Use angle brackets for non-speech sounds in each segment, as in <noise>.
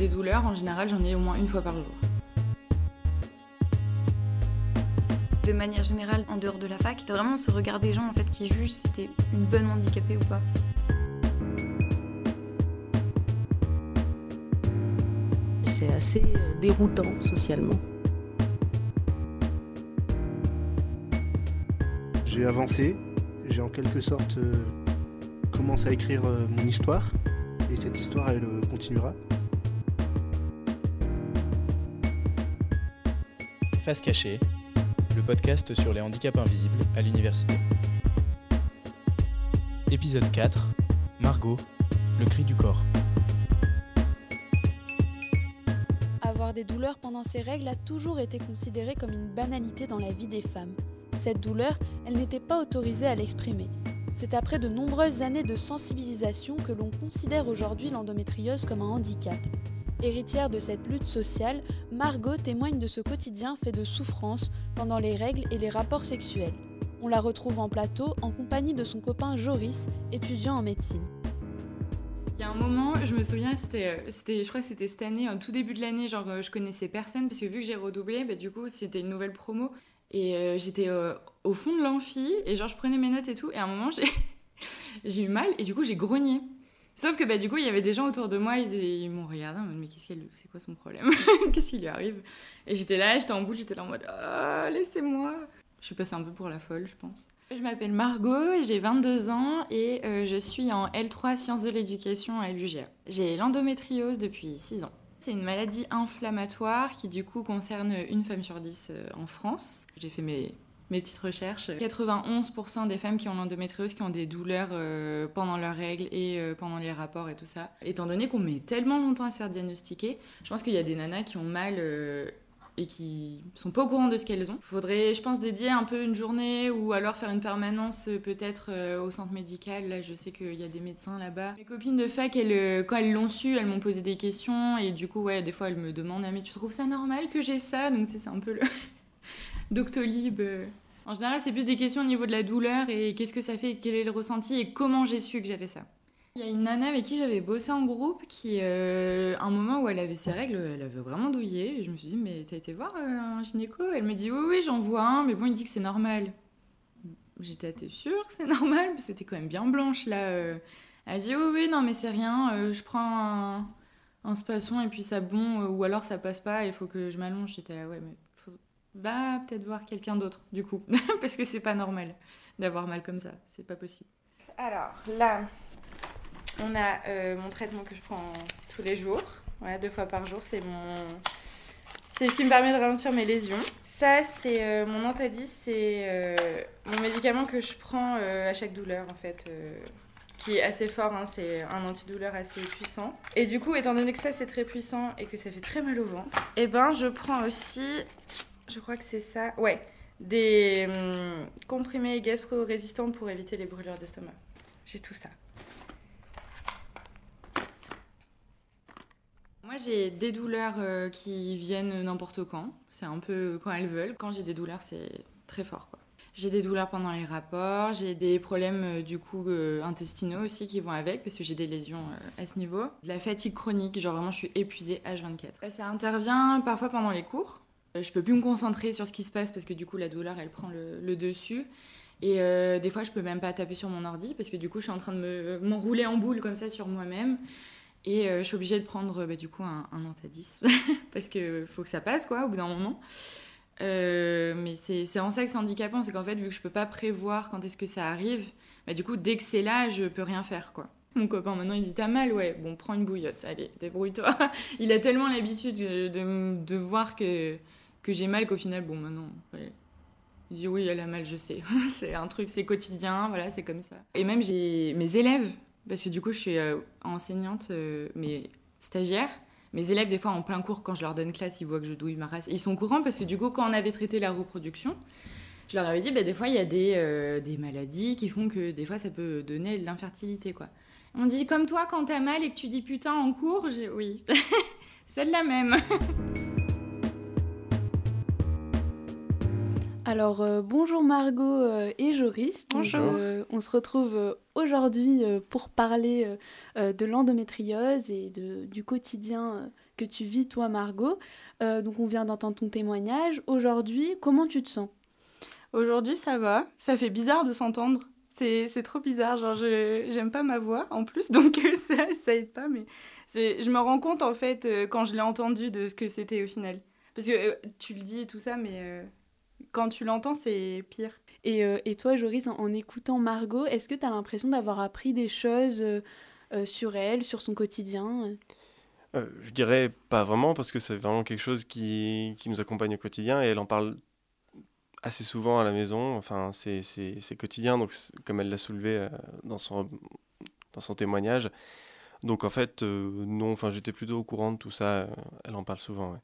Des douleurs, en général, j'en ai au moins une fois par jour. De manière générale, en dehors de la fac, t'as vraiment ce regard des gens en fait qui jugent si t'es une bonne handicapée ou pas. C'est assez euh, déroutant socialement. J'ai avancé, j'ai en quelque sorte euh, commencé à écrire euh, mon histoire et cette histoire elle euh, continuera. Le podcast sur les handicaps invisibles à l'université. Épisode 4, Margot, le cri du corps. Avoir des douleurs pendant ses règles a toujours été considéré comme une banalité dans la vie des femmes. Cette douleur, elle n'était pas autorisée à l'exprimer. C'est après de nombreuses années de sensibilisation que l'on considère aujourd'hui l'endométriose comme un handicap. Héritière de cette lutte sociale, Margot témoigne de ce quotidien fait de souffrances pendant les règles et les rapports sexuels. On la retrouve en plateau en compagnie de son copain Joris, étudiant en médecine. Il y a un moment, je me souviens, c'était, euh, je crois que c'était cette année, en tout début de l'année, genre euh, je connaissais personne parce que vu que j'ai redoublé, bah, du coup c'était une nouvelle promo et euh, j'étais au fond de l'amphi et genre je prenais mes notes et tout et à un moment j'ai <laughs> eu mal et du coup j'ai grogné. Sauf que bah, du coup il y avait des gens autour de moi, ils, ils m'ont regardé mais qu'est-ce qu'elle, c'est quoi son problème <laughs> Qu'est-ce qui lui arrive Et j'étais là, j'étais en boule, j'étais là en mode ah, laissez-moi. Je suis passée un peu pour la folle, je pense. Je m'appelle Margot, j'ai 22 ans et euh, je suis en L3 sciences de l'éducation à l'UGA. J'ai l'endométriose depuis 6 ans. C'est une maladie inflammatoire qui du coup concerne une femme sur 10 euh, en France. J'ai fait mes, mes petites recherches. 91% des femmes qui ont l'endométriose qui ont des douleurs euh, pendant leurs règles et euh, pendant les rapports et tout ça. Étant donné qu'on met tellement longtemps à se faire diagnostiquer, je pense qu'il y a des nanas qui ont mal euh, et qui sont pas au courant de ce qu'elles ont. Faudrait, je pense, dédier un peu une journée ou alors faire une permanence peut-être au centre médical. Là, je sais qu'il y a des médecins là-bas. Mes copines de fac, quand elles l'ont su, elles m'ont posé des questions et du coup, ouais, des fois, elles me demandent ah, mais tu trouves ça normal que j'ai ça? Donc, c'est un peu le Doctolib. euh. En général, c'est plus des questions au niveau de la douleur et qu'est-ce que ça fait, quel est le ressenti et comment j'ai su que j'avais ça. Il y a une nana avec qui j'avais bossé en groupe qui, euh, un moment où elle avait ses règles, elle avait vraiment douillé. Et je me suis dit, mais t'as été voir euh, un gynéco? Elle me dit, oui, oui, j'en vois un, mais bon, il dit que c'est normal. J'étais, t'es sûre que c'est normal? Parce que t'es quand même bien blanche là. euh. Elle dit, oui, oui, non, mais c'est rien, je prends un, un spasson et puis ça bon, ou alors ça passe pas, il faut que je m'allonge. J'étais là, ouais, mais. Va peut-être voir quelqu'un d'autre, du coup. <laughs> Parce que c'est pas normal d'avoir mal comme ça, c'est pas possible. Alors là, on a euh, mon traitement que je prends tous les jours, ouais, deux fois par jour. C'est mon, c'est ce qui me permet de ralentir mes lésions. Ça, c'est euh, mon Antadis, c'est euh, mon médicament que je prends à chaque douleur en fait, qui est assez fort. hein, c'est un antidouleur assez puissant. Et du coup, étant donné que ça c'est très puissant et que ça fait très mal au ventre, et ben je prends aussi, je crois que c'est ça, ouais, des hum, comprimés gastro-résistants pour éviter les brûlures d'estomac. J'ai tout ça. Moi, j'ai des douleurs euh, qui viennent n'importe quand. C'est un peu quand elles veulent. Quand j'ai des douleurs, c'est très fort. J'ai des douleurs pendant les rapports, j'ai des problèmes euh, du coup euh, intestinaux aussi qui vont avec parce que j'ai des lésions à ce niveau. De la fatigue chronique, genre vraiment je suis épuisée H24. Ça intervient parfois pendant les cours. Euh, Je peux plus me concentrer sur ce qui se passe parce que du coup la douleur elle prend le, dessus. Et euh, des fois je peux même pas taper sur mon ordi parce que du coup je suis en train de me- m'enrouler en boule comme ça sur moi-même. Et euh, je suis obligée de prendre bah, du coup un, un <laughs> parce que faut que ça passe quoi au bout d'un moment. Mais c'est en ça que c'est handicapant, c'est qu'en fait vu que je peux pas prévoir quand est-ce que ça arrive, bah, du coup dès que c'est là je peux rien faire quoi. Mon copain maintenant il dit t'as mal ouais bon prends une bouillotte allez débrouille-toi. <laughs> il a tellement l'habitude de, de, de voir que, que j'ai mal qu'au final bon maintenant ouais. il dit oui elle a mal je sais <laughs> c'est un truc c'est quotidien voilà c'est comme ça. Et même j'ai mes élèves parce que du coup je suis euh, enseignante euh, mais stagiaire mes élèves, des fois, en plein cours, quand je leur donne classe, ils voient que je douille ma race. Ils sont au courant parce que, du coup, quand on avait traité la reproduction, je leur avais dit, bah, des fois, il y a des, euh, des maladies qui font que, des fois, ça peut donner de l'infertilité, quoi. On dit, comme toi, quand t'as mal et que tu dis putain en cours, j'ai... oui, <laughs> celle-là même. <laughs> Alors euh, bonjour Margot euh, et Joris. Donc, Bonjour. euh, on se retrouve aujourd'hui pour parler de l'endométriose et de, du quotidien que tu vis, toi, Margot. Donc, on vient d'entendre ton témoignage. Aujourd'hui, comment tu te sens? Aujourd'hui, ça va. Ça fait bizarre de s'entendre. C'est trop bizarre. Genre, j'aime pas ma voix en plus, <laughs> donc ça, ça aide pas. Mais je me rends compte, en fait, quand je l'ai entendu, de ce que c'était au final. Parce que tu le dis et tout ça, mais quand tu l'entends, c'est pire. Et, et, toi, Joris, en, en écoutant Margot, est-ce que tu as l'impression d'avoir appris des choses sur elle, sur son quotidien? Euh, je dirais pas vraiment, parce que c'est vraiment quelque chose qui, qui, nous accompagne au quotidien et elle en parle assez souvent à la maison. Enfin, c'est quotidien, donc comme elle l'a soulevé euh, dans, son, dans son témoignage. Donc en fait, euh, non, enfin, j'étais plutôt au courant de tout ça. elle en parle souvent.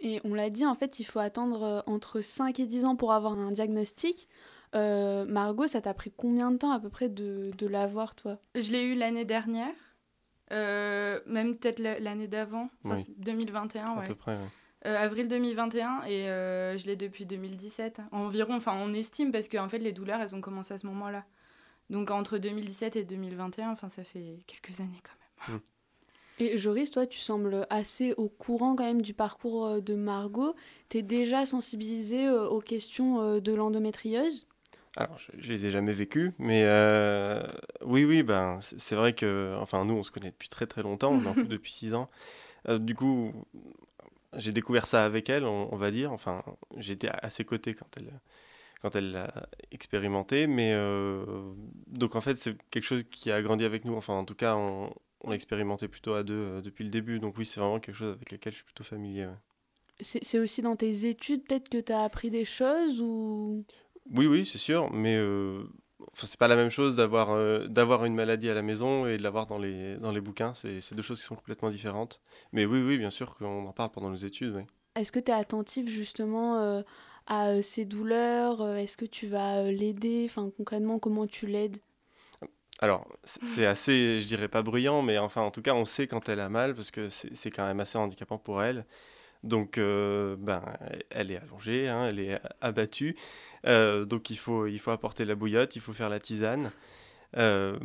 Et on l'a dit, en fait, il faut attendre entre 5 et 10 ans pour avoir un diagnostic. Margot, ça t'a pris combien de temps à peu près de, de l'avoir, toi? Je l'ai eu l'année dernière. Euh, même peut-être l'année d'avant, 2021, ouais. À peu près, euh, avril 2021 et euh, je l'ai depuis 2017 environ. Enfin, on estime parce qu'en en fait, les douleurs, elles ont commencé à ce moment-là. Donc entre 2017 et 2021, enfin, ça fait quelques années quand même. Mm. Et Joris, toi, tu sembles assez au courant quand même du parcours de Margot. Tu es déjà sensibilisé aux questions de l'endométriose? Alors, je, ne les ai jamais vécus, mais euh, oui, oui, ben, c'est vrai que, enfin, nous, on se connaît depuis très très longtemps, <laughs> depuis six ans. Euh, du coup, j'ai découvert ça avec elle, on, va dire. Enfin, j'étais à ses côtés quand elle, quand elle l'a expérimenté, mais euh, donc en fait, c'est quelque chose qui a grandi avec nous. Enfin, en tout cas, on, l'a expérimenté plutôt à deux depuis le début. Donc oui, c'est vraiment quelque chose avec lequel je suis plutôt familier. C'est aussi dans tes études, peut-être que tu as appris des choses ou? Oui, oui, c'est sûr, mais euh, c'est pas la même chose d'avoir euh, d'avoir une maladie à la maison et de l'avoir dans les, dans les bouquins. C'est deux choses qui sont complètement différentes. Mais oui, oui, bien sûr qu'on en parle pendant nos études. Oui. Est-ce que tu es attentif justement euh, à ses douleurs Est-ce que tu vas l'aider Enfin, concrètement, comment tu l'aides? Alors, c'est assez, je dirais pas bruyant, mais enfin, en tout cas, on sait quand elle a mal parce que c'est quand même assez handicapant pour elle. Donc, ben, elle est allongée, hein, elle est abattue. Euh, donc il faut, il faut apporter la bouillotte, il faut faire la tisane. Euh,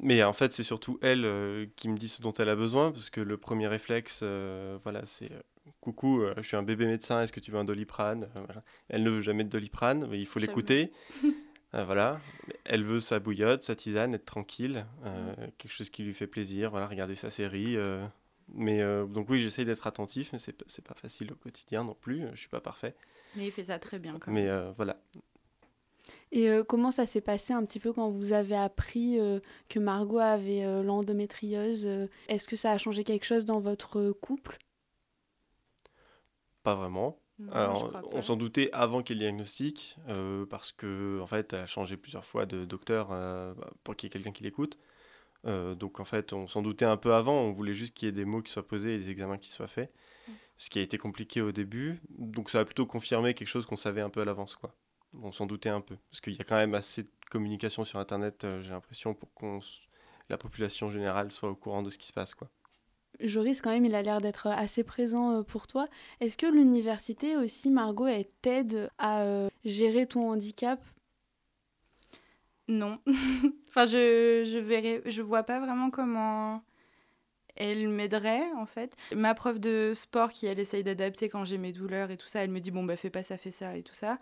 mais en fait, c'est surtout elle euh, qui me dit ce dont elle a besoin, parce que le premier réflexe, voilà, c'est coucou, je suis un bébé médecin, est-ce que tu veux un doliprane? Elle ne veut jamais de doliprane, mais il faut l'écouter. <laughs> voilà, elle veut sa bouillotte, sa tisane, être tranquille, quelque chose qui lui fait plaisir, voilà, regarder sa série. mais donc oui, j'essaye d'être attentif, mais c'est pas facile au quotidien non plus. Je suis pas parfait. Mais il fait ça très bien. Mais euh, voilà. Et euh, comment ça s'est passé un petit peu quand vous avez appris euh, que Margot avait l'endométriose Est-ce que ça a changé quelque chose dans votre couple? Pas vraiment. Alors, on s'en doutait avant qu'il y ait le diagnostic, parce que en fait, elle a changé plusieurs fois de docteur pour qu'il y ait quelqu'un qui l'écoute. donc en fait, on s'en doutait un peu avant, on voulait juste qu'il y ait des mots qui soient posés et des examens qui soient faits ce qui a été compliqué au début. Donc ça a plutôt confirmé quelque chose qu'on savait un peu à l'avance, quoi. On s'en doutait un peu, parce qu'il y a quand même assez de communication sur Internet, euh, j'ai l'impression, pour que la population générale soit au courant de ce qui se passe, quoi. Joris, quand même, il a l'air d'être assez présent euh, pour toi. Est-ce que l'université aussi, Margot, elle t'aide à euh, gérer ton handicap? Non. <laughs> enfin, je, je verrai, je vois pas vraiment comment elle m'aiderait en fait. Ma prof de sport qui elle essaye d'adapter quand j'ai mes douleurs et tout ça, elle me dit bon bah fais pas ça, fais ça et tout ça.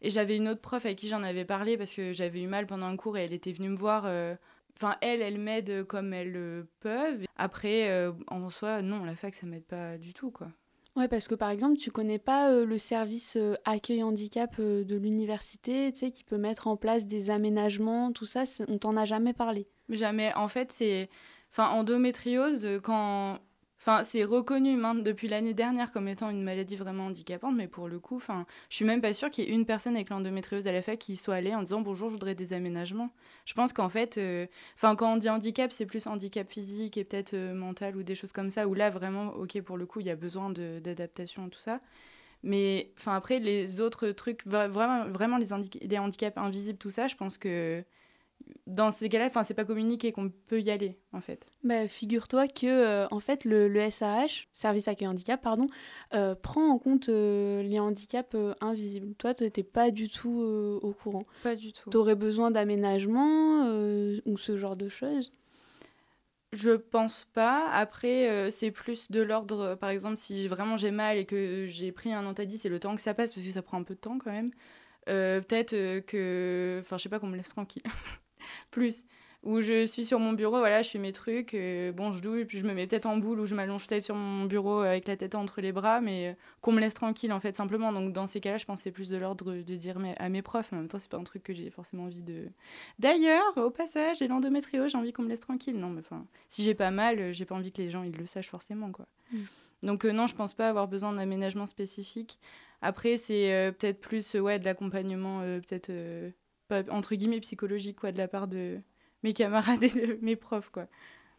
Et j'avais une autre prof avec qui j'en avais parlé parce que j'avais eu mal pendant un cours et elle était venue me voir. Euh, enfin, elle, elle m'aide comme elles le peuvent. Après, euh, en soi, non, la fac, ça m'aide pas du tout, quoi. Ouais, parce que par exemple, tu connais pas euh, le service accueil handicap de l'université, tu sais, qui peut mettre en place des aménagements, tout ça, on t'en a jamais parlé. Jamais. En fait, c'est Enfin, endométriose, euh, quand. Enfin, c'est reconnu depuis l'année dernière comme étant une maladie vraiment handicapante, mais pour le coup, enfin, je suis même pas sûre qu'il y ait une personne avec l'endométriose à la fac qui soit allée en disant bonjour, je voudrais des aménagements. Je pense qu'en fait, euh, quand on dit handicap, c'est plus handicap physique et peut-être euh, mental ou des choses comme ça, où là, vraiment, ok, pour le coup, il y a besoin d'adaptation tout ça. Mais après, les autres trucs, vraiment, vraiment les handicaps invisibles, tout ça, je pense que dans ces cas-là, enfin, c'est pas communiqué qu'on peut y aller, en fait. Bah, figure-toi que, euh, en fait, le, le, SAH, Service Accueil Handicap, pardon, euh, prend en compte euh, les handicaps invisibles. Toi, tu n'étais pas du tout au courant. Pas du tout. Tu aurais besoin d'aménagement ou ce genre de choses? Je pense pas. Après, euh, c'est plus de l'ordre, euh, par exemple, si vraiment j'ai mal et que j'ai pris un antadis, c'est le temps que ça passe, parce que ça prend un peu de temps quand même. Euh, Peut-être que. Enfin, je sais pas qu'on me laisse tranquille. <laughs> plus. Où je suis sur mon bureau, voilà, je fais mes trucs, euh, bon, je douille, puis je me mets peut-être en boule ou je m'allonge peut-être sur mon bureau avec la tête entre les bras, mais euh, qu'on me laisse tranquille, en fait, simplement. Donc, dans ces cas-là, je c'est plus de l'ordre de dire mais- à mes profs, mais en même temps, c'est pas un truc que j'ai forcément envie de. D'ailleurs, au passage, j'ai l'endométriose, j'ai envie qu'on me laisse tranquille. Non, mais enfin, si j'ai pas mal, euh, j'ai pas envie que les gens ils le sachent forcément, quoi. Mm. Donc, euh, non, je pense pas avoir besoin d'aménagement spécifique. Après, c'est euh, peut-être plus euh, ouais, de l'accompagnement, euh, peut-être euh, entre guillemets psychologique, quoi, de la part de mes camarades et de mes profs, quoi.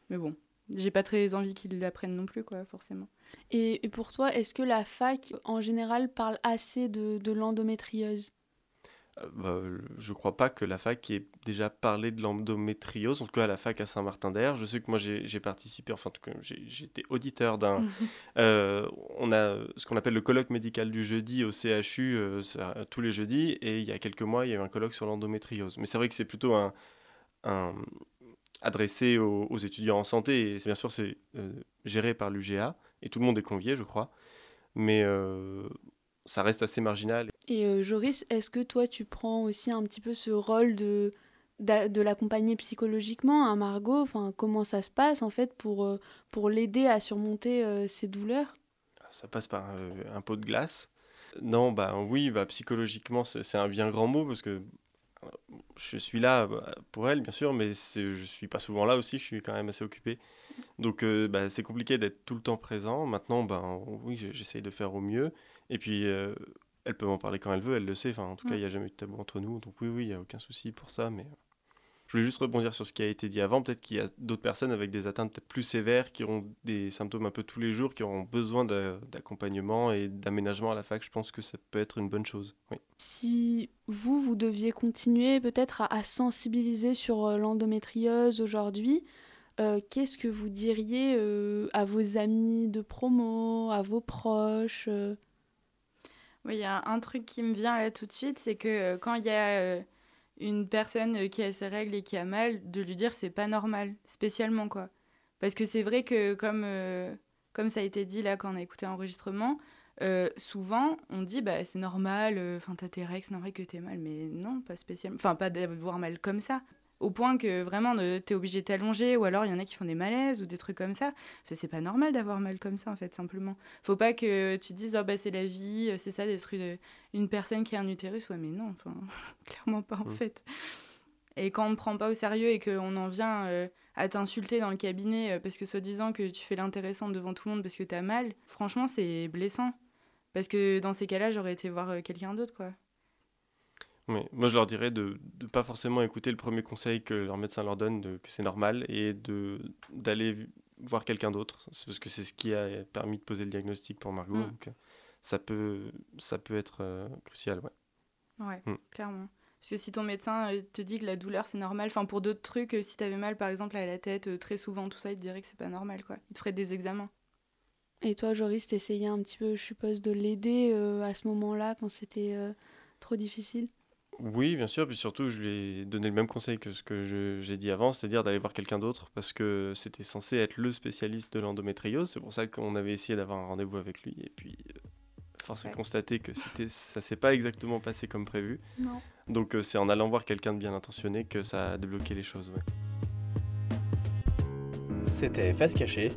Mais bon, j'ai pas très envie qu'ils l'apprennent non plus, quoi, forcément. Et, et pour toi, est-ce que la fac, en général, parle assez de, de l'endométriose? Euh, je crois pas que la fac ait déjà parlé de l'endométriose, en tout cas à la fac à Saint-Martin-d'Air. Je sais que moi j'ai participé, enfin en tout cas j'ai j'ai été auditeur d'un... <laughs> Euh, on a ce qu'on appelle le colloque médical du jeudi au CHU euh, ça, tous les jeudis, et il y a quelques mois il y a eu un colloque sur l'endométriose. Mais c'est vrai que c'est plutôt un, un- adressé aux, aux étudiants en santé, et bien sûr c'est euh, géré par l'UGA, et tout le monde est convié je crois, mais ça reste assez marginal. Et euh, Joris, est-ce que toi, tu prends aussi un petit peu ce rôle de, de l'accompagner psychologiquement à Margot? Enfin, Comment ça se passe, en fait, pour, euh, pour l'aider à surmonter euh, ses douleurs? Ça passe par un, pot de glace. Non, bah oui, bah, psychologiquement, c'est un bien grand mot parce que euh, je suis là bah, pour elle, bien sûr, mais je suis pas souvent là aussi, je suis quand même assez occupé. Donc euh, bah, c'est compliqué d'être tout le temps présent. Maintenant, bah, oui, j'essaye de faire au mieux. Et puis, euh, elle peut m'en parler quand elle veut, elle le sait. Enfin, en tout cas, Mm. il n'y a jamais eu de tabou entre nous. Donc oui, oui, il n'y a aucun souci pour ça. Mais euh, je voulais juste rebondir sur ce qui a été dit avant. Peut-être qu'il y a d'autres personnes avec des atteintes peut-être plus sévères qui auront des symptômes un peu tous les jours, qui auront besoin d'a- d'accompagnement et d'aménagement à la fac. Je pense que ça peut être une bonne chose. Oui. Si vous, vous deviez continuer peut-être à, à sensibiliser sur euh, l'endométriose aujourd'hui, euh, qu'est-ce que vous diriez euh, à vos amis de promo, à vos proches euh? Oui, il y a un truc qui me vient là tout de suite, c'est que euh, quand il y a euh, une personne euh, qui a ses règles et qui a mal, de lui dire c'est pas normal, spécialement quoi. Parce que c'est vrai que comme, comme ça a été dit là quand on a écouté l'enregistrement, euh, souvent on dit bah c'est normal, enfin t'as tes règles, c'est normal que t'aies mal, mais non, pas spécialement, enfin pas d'avoir mal comme ça. Au point que vraiment euh, t'es obligé de t'allonger, ou alors il y en a qui font des malaises ou des trucs comme ça. C'est pas normal d'avoir mal comme ça en fait, simplement. Faut pas que tu te dises, oh, bah, c'est la vie, c'est ça d'être une, une personne qui a un utérus. Ouais, mais non, enfin, <laughs> clairement pas en Mm. fait. Et quand on ne prend pas au sérieux et qu'on en vient euh, à t'insulter dans le cabinet euh, parce que soi-disant que tu fais l'intéressante devant tout le monde parce que t'as mal, franchement, c'est blessant. Parce que dans ces cas-là, j'aurais été voir euh, quelqu'un d'autre, quoi. Oui, moi je leur dirais de ne pas forcément écouter le premier conseil que leur médecin leur donne, de, que c'est normal, et de d'aller voir quelqu'un d'autre. C'est parce que c'est ce qui a permis de poser le diagnostic pour Margot. Mm. donc, euh, ça, peut, ça peut être euh, crucial. Ouais. Ouais, Mm. clairement. Parce que si ton médecin euh, te dit que la douleur c'est normal, enfin pour d'autres trucs, si t'avais mal par exemple à la tête très souvent, tout ça, il te dirait que c'est pas normal, quoi. Il te ferait des examens. Et toi, Joris, t'essayais un petit peu, je suppose, de l'aider euh, à ce moment-là, quand c'était euh, trop difficile? Oui, bien sûr, puis surtout je lui ai donné le même conseil que ce que j'ai dit avant, c'est-à-dire d'aller voir quelqu'un d'autre, parce que c'était censé être le spécialiste de l'endométriose. C'est pour ça qu'on avait essayé d'avoir un rendez-vous avec lui, et puis euh, force est Ouais. de constater que c'était, ça s'est pas exactement passé comme prévu. Non. Donc euh, c'est en allant voir quelqu'un de bien intentionné que ça a débloqué les choses. ouais. C'était Face Cachée,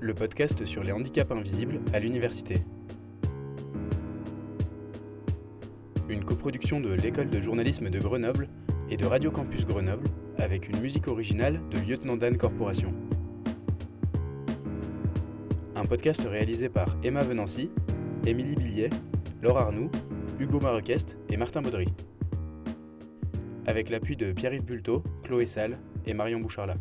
le podcast sur les handicaps invisibles à l'université. Une coproduction de l'école de journalisme de Grenoble et de Radio Campus Grenoble avec une musique originale de Lieutenant Dan Corporation. Un podcast réalisé par Emma Venancy, Émilie Billiet, Laure Arnoux, Hugo Marequest et Martin Baudry. Avec l'appui de Pierre-Yves Bulto, Chloé Salle et Marion Boucharlat.